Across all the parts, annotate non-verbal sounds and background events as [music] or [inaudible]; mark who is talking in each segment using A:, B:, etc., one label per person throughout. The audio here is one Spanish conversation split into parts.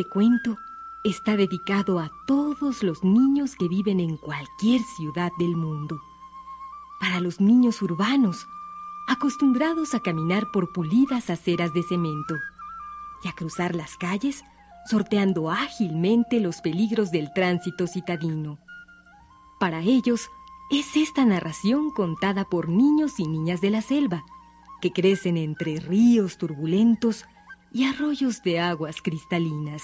A: Este cuento está dedicado a todos los niños que viven en cualquier ciudad del mundo. Para los niños urbanos, acostumbrados a caminar por pulidas aceras de cemento y a cruzar las calles sorteando ágilmente los peligros del tránsito citadino. Para ellos es esta narración contada por niños y niñas de la selva, que crecen entre ríos turbulentos y arroyos de aguas cristalinas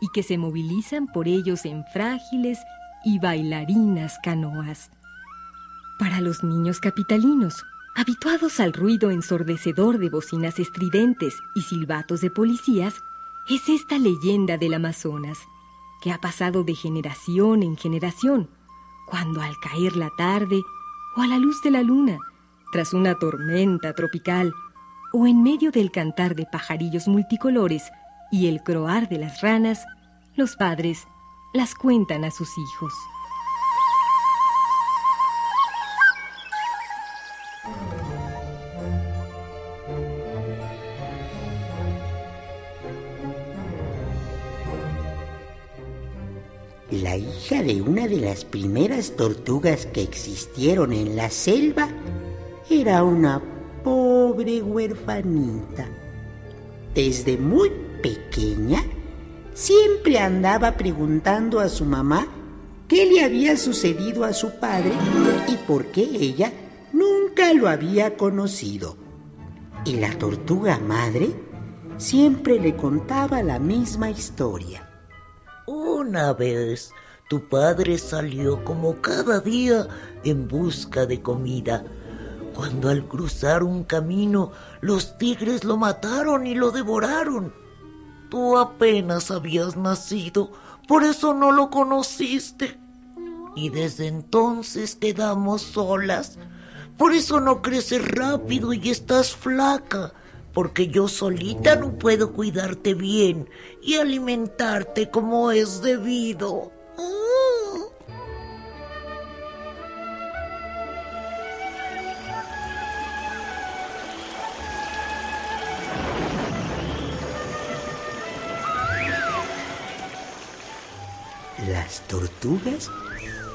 A: y que se movilizan por ellos en frágiles y bailarinas canoas. Para los niños capitalinos, habituados al ruido ensordecedor de bocinas estridentes y silbatos de policías, es esta leyenda del Amazonas, que ha pasado de generación en generación, cuando al caer la tarde o a la luz de la luna, tras una tormenta tropical, o en medio del cantar de pajarillos multicolores y el croar de las ranas, los padres las cuentan a sus hijos.
B: La hija de una de las primeras tortugas que existieron en la selva era una pobre huerfanita. Desde muy pequeña, siempre andaba preguntando a su mamá qué le había sucedido a su padre y por qué ella nunca lo había conocido. Y la tortuga madre siempre le contaba la misma historia.
C: Una vez tu padre salió como cada día en busca de comida cuando al cruzar un camino los tigres lo mataron y lo devoraron. Tú apenas habías nacido, por eso no lo conociste. Y desde entonces quedamos solas. Por eso no creces rápido y estás flaca, porque yo solita no puedo cuidarte bien y alimentarte como es debido.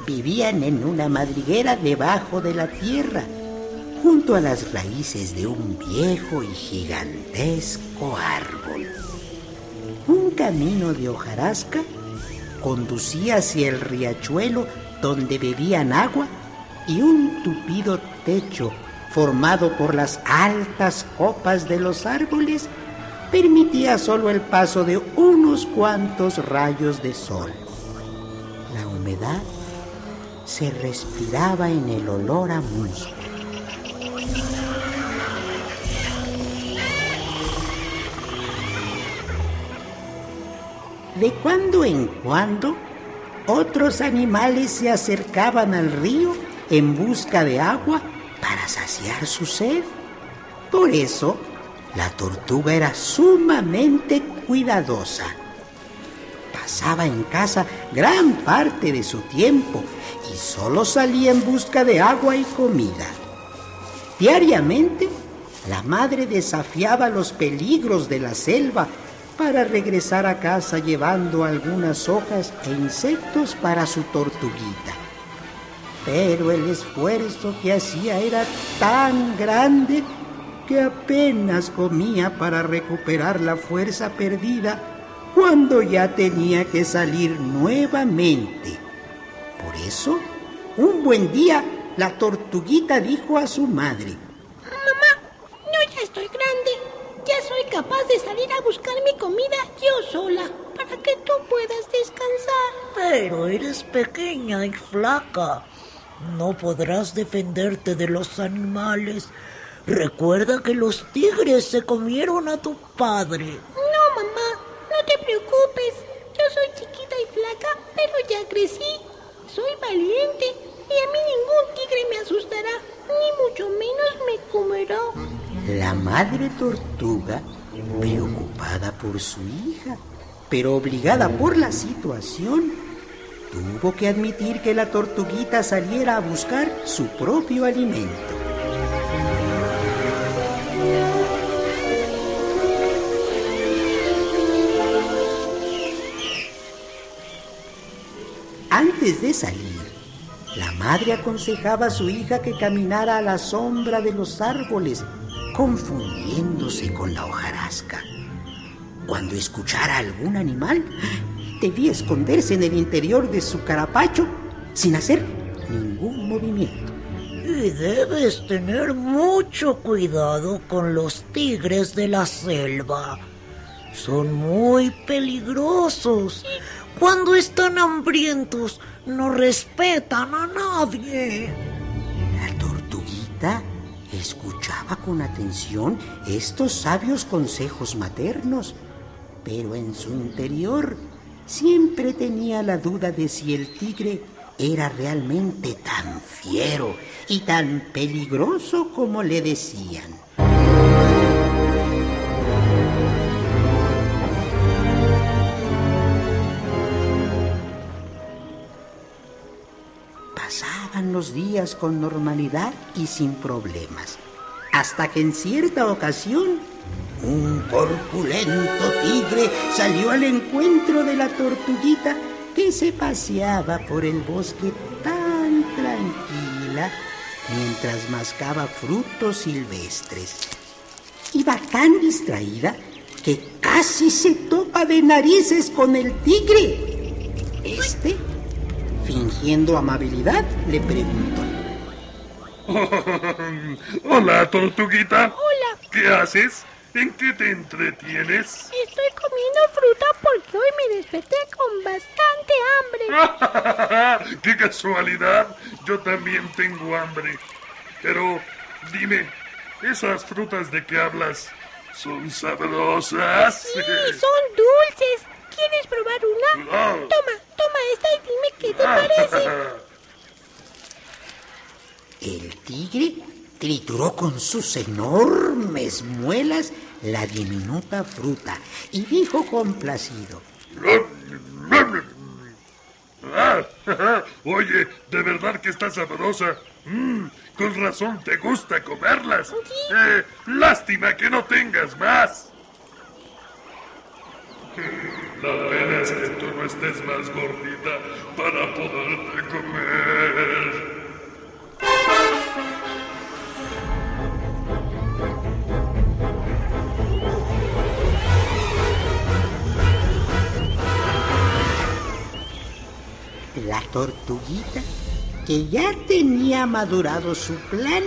B: Vivían en una madriguera debajo de la tierra, junto a las raíces de un viejo y gigantesco árbol. Un camino de hojarasca conducía hacia el riachuelo donde bebían agua y un tupido techo formado por las altas copas de los árboles permitía solo el paso de unos cuantos rayos de sol humedad se respiraba en el olor a musgo. De cuando en cuando, otros animales se acercaban al río en busca de agua para saciar su sed. Por eso, la tortuga era sumamente cuidadosa pasaba en casa gran parte de su tiempo y solo salía en busca de agua y comida. Diariamente, la madre desafiaba los peligros de la selva para regresar a casa llevando algunas hojas e insectos para su tortuguita. Pero el esfuerzo que hacía era tan grande que apenas comía para recuperar la fuerza perdida cuando ya tenía que salir nuevamente. Por eso, un buen día, la tortuguita dijo a su madre,
D: Mamá, yo ya estoy grande, ya soy capaz de salir a buscar mi comida yo sola para que tú puedas descansar.
C: Pero eres pequeña y flaca. No podrás defenderte de los animales. Recuerda que los tigres se comieron a tu padre.
D: No, te preocupes. Yo soy chiquita y flaca, pero ya crecí. Soy valiente y a mí ningún tigre me asustará, ni mucho menos me comerá.
B: La madre tortuga, preocupada por su hija, pero obligada por la situación, tuvo que admitir que la tortuguita saliera a buscar su propio alimento. Antes de salir, la madre aconsejaba a su hija que caminara a la sombra de los árboles, confundiéndose con la hojarasca. Cuando escuchara algún animal, debía esconderse en el interior de su carapacho sin hacer ningún movimiento.
C: Y debes tener mucho cuidado con los tigres de la selva. Son muy peligrosos. Cuando están hambrientos, no respetan a nadie.
B: La tortuguita escuchaba con atención estos sabios consejos maternos, pero en su interior siempre tenía la duda de si el tigre era realmente tan fiero y tan peligroso como le decían. Los días con normalidad y sin problemas, hasta que en cierta ocasión un corpulento tigre salió al encuentro de la tortuguita que se paseaba por el bosque tan tranquila mientras mascaba frutos silvestres. Iba tan distraída que casi se topa de narices con el tigre. Este, fingiendo amabilidad, le preguntó. [laughs]
E: Hola, tortuguita.
D: Hola,
E: ¿Qué haces? ¿En qué te entretienes?
D: estoy comiendo fruta porque hoy me desperté con bastante hambre. [laughs]
E: ¡Qué casualidad! Yo también tengo hambre. Pero dime, ¿esas frutas de que hablas son sabrosas?
D: Sí, [laughs] son dulces. ¿Quieres probar una? Toma, toma esta y dime qué te parece.
B: El tigre trituró con sus enormes muelas la diminuta fruta y dijo complacido.
E: Ah, [laughs] Oye, de verdad que está sabrosa. Mm, con razón te gusta comerlas. Eh, lástima que no tengas más. La pena es que tú no estés más gordita para poderte comer.
B: La tortuguita, que ya tenía madurado su plan,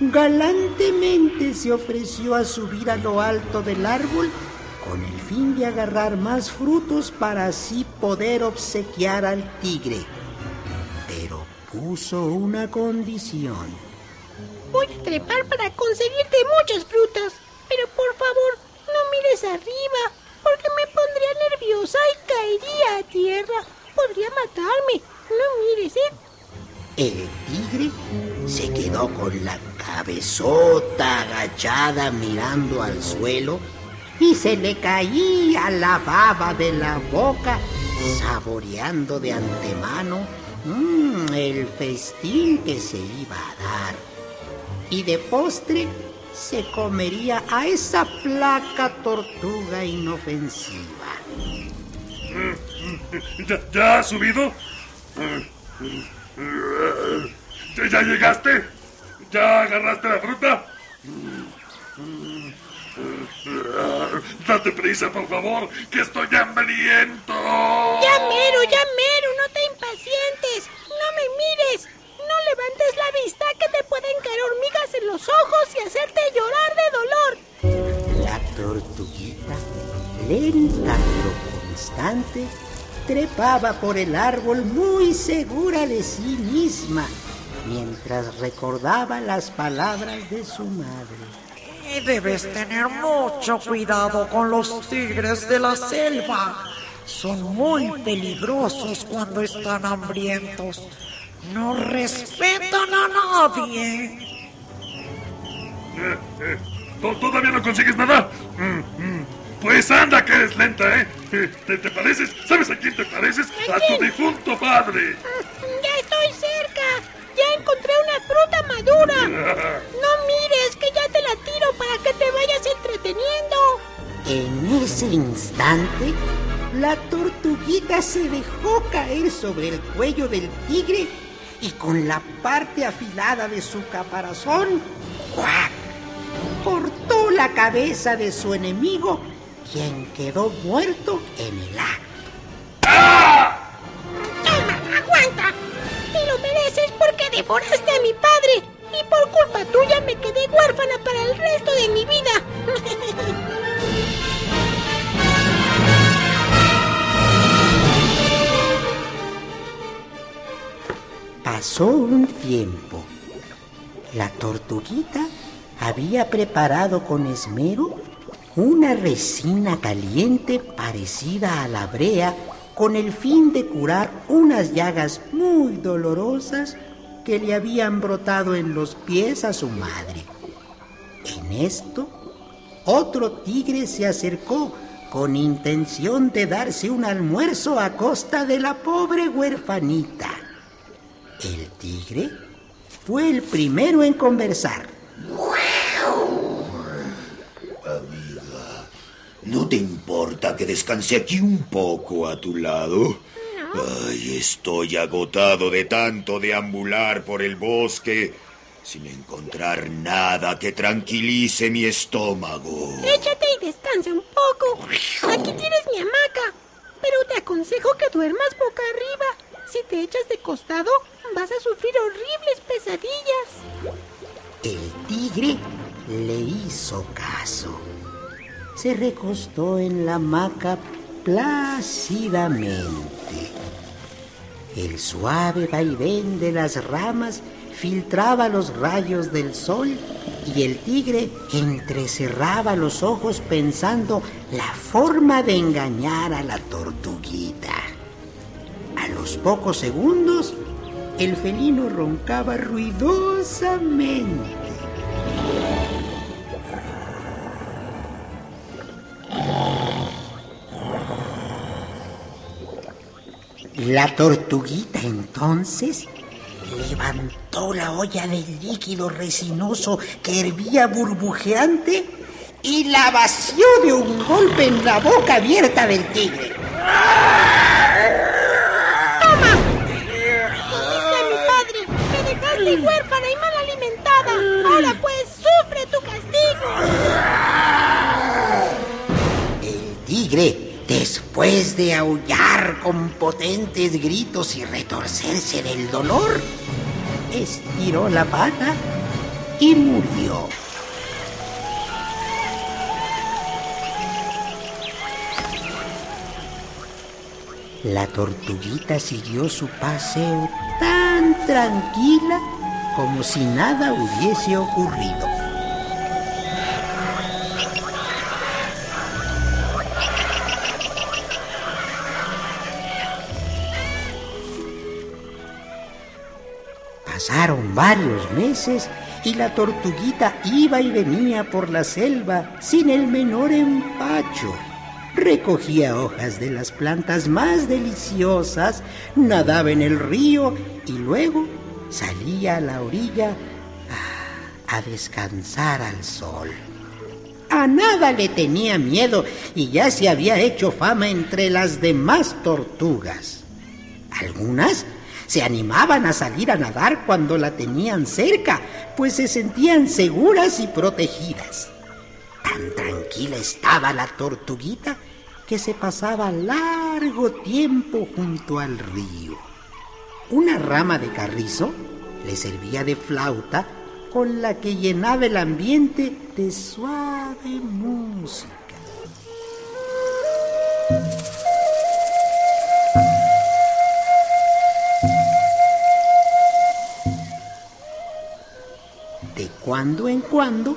B: galantemente se ofreció a subir a lo alto del árbol con el fin de agarrar más frutos para así poder obsequiar al tigre. Pero puso una condición.
D: Voy a trepar para conseguirte muchas frutas. Pero por favor, no mires arriba, porque me pondría nerviosa y caería a tierra. Podría matarme. No mires, ¿eh?
B: El tigre se quedó con la cabezota agachada mirando al suelo y se le caía la baba de la boca, saboreando de antemano mm, el festín que se iba a dar. Y de postre se comería a esa flaca tortuga inofensiva. [laughs]
E: ¿Ya, has subido? ¿Ya, ya llegaste? ¿Ya agarraste la fruta? Date prisa, por favor, que estoy hambriento.
D: Ya mero, ya mero, no te impacientes. No me mires. No levantes la vista que te pueden caer hormigas en los ojos y hacerte llorar de dolor.
B: La lenta pero constante, trepaba por el árbol muy segura de sí misma, mientras recordaba las palabras de su madre.
F: Debes tener mucho cuidado con los tigres de la selva. Son muy peligrosos cuando están hambrientos. No respetan a nadie.
E: Eh, eh, ¿Todavía no consigues nada? Mm, mm. Pues anda, que eres lenta, ¿eh? ¿Te, ¿Te, pareces? ¿Sabes a quién te pareces? A tu difunto padre.
D: Ya estoy cerca. Ya encontré una fruta madura. [laughs] No mires, que ya te la tiro para que te vayas entreteniendo.
B: En ese instante, la tortuguita se dejó caer sobre el cuello del tigre y con la parte afilada de su caparazón, ¡cuac! cortó la cabeza de su enemigo, quien quedó muerto en el acto.
D: ¡Toma, aguanta! Te lo mereces porque devoraste a mi culpa tuya me quedé huérfana para el resto de mi vida.
B: Pasó un tiempo. La tortuguita había preparado con esmero una resina caliente parecida a la brea con el fin de curar unas llagas muy dolorosas que le habían brotado en los pies a su madre. En esto, otro tigre se acercó con intención de darse un almuerzo a costa de la pobre huerfanita. El tigre fue el primero en conversar.
G: Amiga, ¿no te importa que descanse aquí un poco a tu lado? Ay, estoy agotado de tanto deambular por el bosque sin encontrar nada que tranquilice mi estómago.
D: Échate y descansa un poco. Aquí tienes mi hamaca, pero te aconsejo que duermas boca arriba. Si te echas de costado, vas a sufrir horribles pesadillas.
B: El tigre le hizo caso. Se recostó en la hamaca plácidamente. El suave vaivén de las ramas filtraba los rayos del sol y el tigre entrecerraba los ojos pensando la forma de engañar a la tortuguita. A los pocos segundos, el felino roncaba ruidosamente. La tortuguita entonces levantó la olla de líquido resinoso que hervía burbujeante y la vació de un golpe en la boca abierta del tigre.
D: huérfana y mal alimentada. Ahora pues sufre tu castigo.
B: El tigre, después de aullar con potentes gritos y retorcerse del dolor, estiró la pata y murió. La tortuguita siguió su paseo tan tranquila como si nada hubiese ocurrido. Pasaron varios meses y la tortuguita iba y venía por la selva sin el menor empacho. Recogía hojas de las plantas más deliciosas, nadaba en el río y luego salía a la orilla a, descansar al sol. A nada le tenía miedo y ya se había hecho fama entre las demás tortugas. Algunas se animaban a salir a nadar cuando la tenían cerca, pues se sentían seguras y protegidas. Tan tranquila estaba la tortuguita que se pasaba largo tiempo junto al río. Una rama de carrizo le servía de flauta con la que llenaba el ambiente de suave música. Cuando en cuando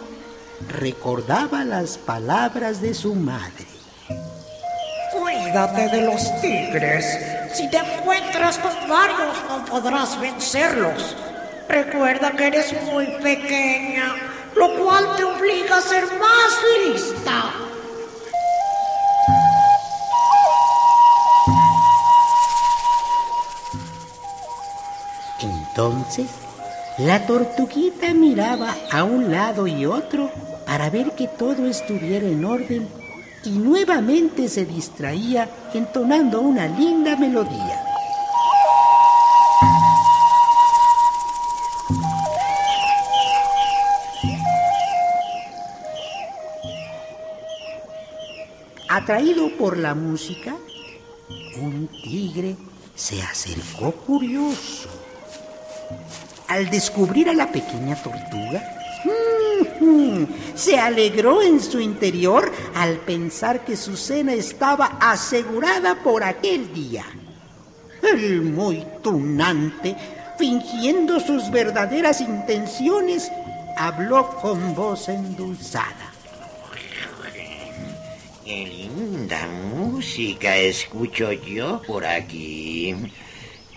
B: recordaba las palabras de su madre.
F: Cuídate de los tigres. Si te encuentras con varios no podrás vencerlos. Recuerda que eres muy pequeña, lo cual te obliga a ser más lista.
B: Entonces, la tortuguita miraba a un lado y otro para ver que todo estuviera en orden y nuevamente se distraía entonando una linda melodía. Atraído por la música, un tigre se acercó curioso. Al descubrir a la pequeña tortuga, se alegró en su interior al pensar que su cena estaba asegurada por aquel día. El muy tunante, fingiendo sus verdaderas intenciones, habló con voz endulzada.
H: Qué linda música escucho yo por aquí.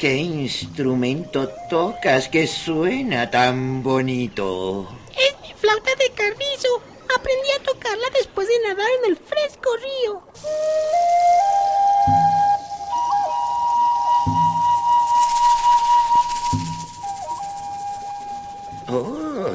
H: ¿Qué instrumento tocas que suena tan bonito?
D: Es mi flauta de carrizo. Aprendí a tocarla después de nadar en el fresco río.
H: Oh,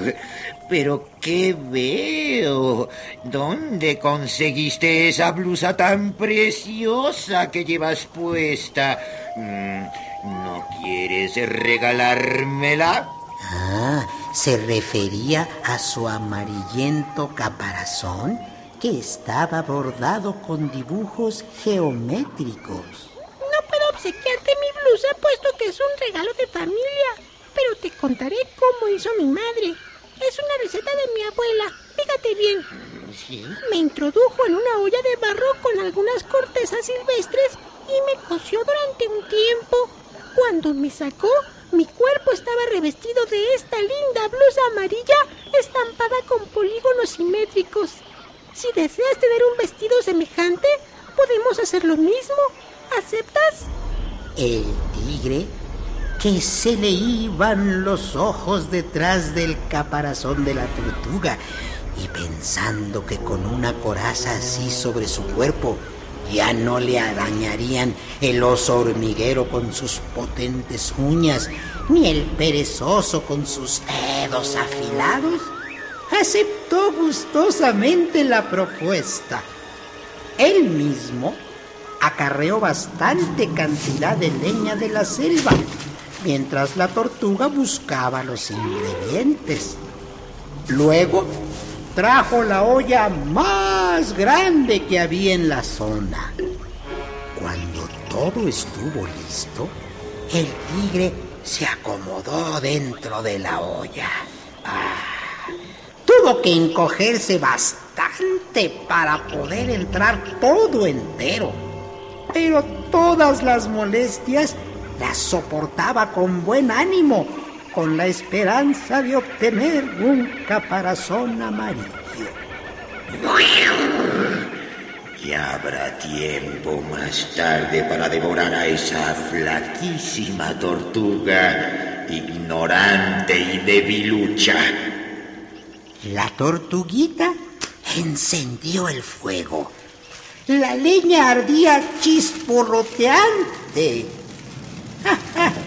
H: pero ¿qué veo? ¿Dónde conseguiste esa blusa tan preciosa que llevas puesta? Mm, ¿No quieres regalármela?
B: Ah, se refería a su amarillento caparazón que estaba bordado con dibujos geométricos.
D: No puedo obsequiarte mi blusa puesto que es un regalo de familia, pero te contaré cómo hizo mi madre. Es una receta de mi abuela. Fíjate bien.
H: ¿Sí?
D: Me introdujo en una olla de barro con algunas cortezas silvestres y me coció durante un tiempo. Cuando me sacó, mi cuerpo estaba revestido de esta linda blusa amarilla estampada con polígonos simétricos. Si deseas tener un vestido semejante, podemos hacer lo mismo. ¿Aceptas?
B: El tigre, que se le iban los ojos detrás del caparazón de la tortuga, y pensando que con una coraza así sobre su cuerpo ya no le arañarían el oso hormiguero con sus potentes uñas, ni el perezoso con sus dedos afilados, aceptó gustosamente la propuesta. Él mismo acarreó bastante cantidad de leña de la selva, mientras la tortuga buscaba los ingredientes. Luego trajo la olla más grande que había en la zona. Cuando todo estuvo listo, el tigre se acomodó dentro de la olla. Ah, tuvo que encogerse bastante para poder entrar todo entero. Pero todas las molestias las soportaba con buen ánimo con la esperanza de obtener un caparazón amarillo.
H: Ya habrá tiempo más tarde para devorar a esa flaquísima tortuga, ignorante y debilucha.
B: La tortuguita encendió el fuego. La leña ardía chisporroteante. [laughs]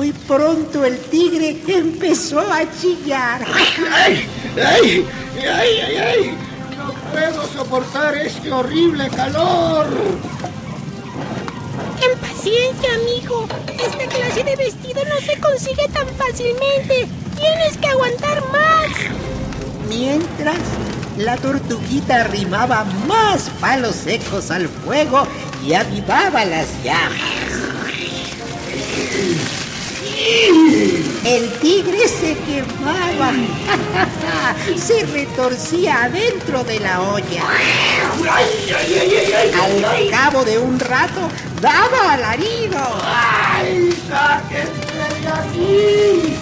B: Muy pronto el tigre empezó a chillar.
F: ¡Ay! ¡Ay! ¡Ay, ay, ay! No puedo soportar este horrible calor.
D: Ten paciencia, amigo. Esta clase de vestido no se consigue tan fácilmente. Tienes que aguantar más.
B: Mientras, la tortuguita arrimaba más palos secos al fuego y avivaba las llamas. El tigre se quemaba. [laughs] se retorcía adentro de la olla. Al cabo de un rato daba alarido.
F: ¡Ay, aquí!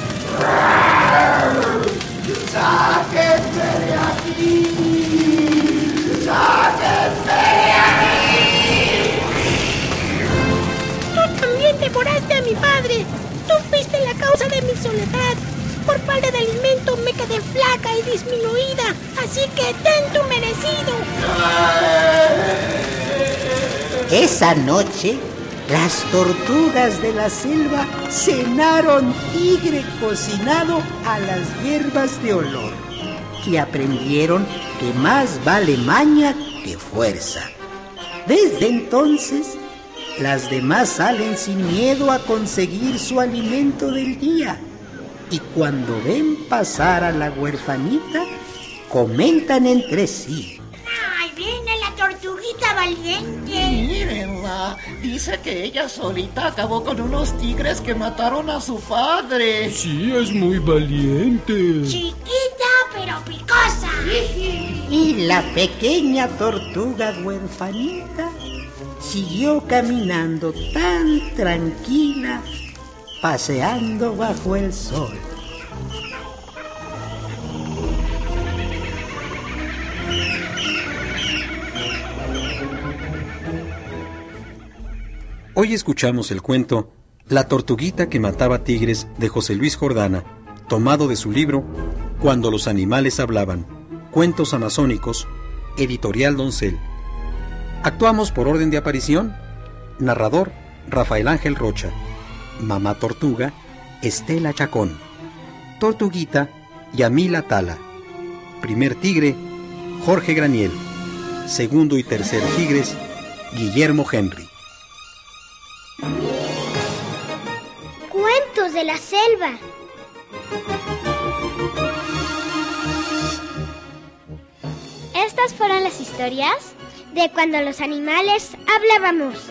D: ¡Sáquenme de aquí! De alimento me quedé flaca y disminuida, así que ten tu merecido.
B: Esa noche, las tortugas de la selva cenaron tigre cocinado a las hierbas de olor y aprendieron que más vale maña que fuerza. Desde entonces, las demás salen sin miedo a conseguir su alimento del día. Y cuando ven pasar a la huerfanita, comentan entre sí.
I: ¡Ay, viene la tortuguita valiente!
F: Mírenla, dice que ella solita acabó con unos tigres que mataron a su padre.
J: Sí, es muy valiente.
I: Chiquita pero picosa.
B: Y la pequeña tortuga huerfanita siguió caminando tan tranquila, paseando bajo el sol.
K: Hoy escuchamos el cuento La tortuguita que mataba tigres de José Luis Jordana, tomado de su libro Cuando los animales hablaban, Cuentos Amazónicos, Editorial Doncel. Actuamos por orden de aparición. Narrador, Rafael Ángel Rocha. Mamá Tortuga, Estela Chacón. Tortuguita, Yamila Tala. Primer tigre, Jorge Graniel. Segundo y tercer tigres, Guillermo Henry.
L: Cuentos de la selva.
M: Estas fueron las historias
L: de cuando los animales hablábamos.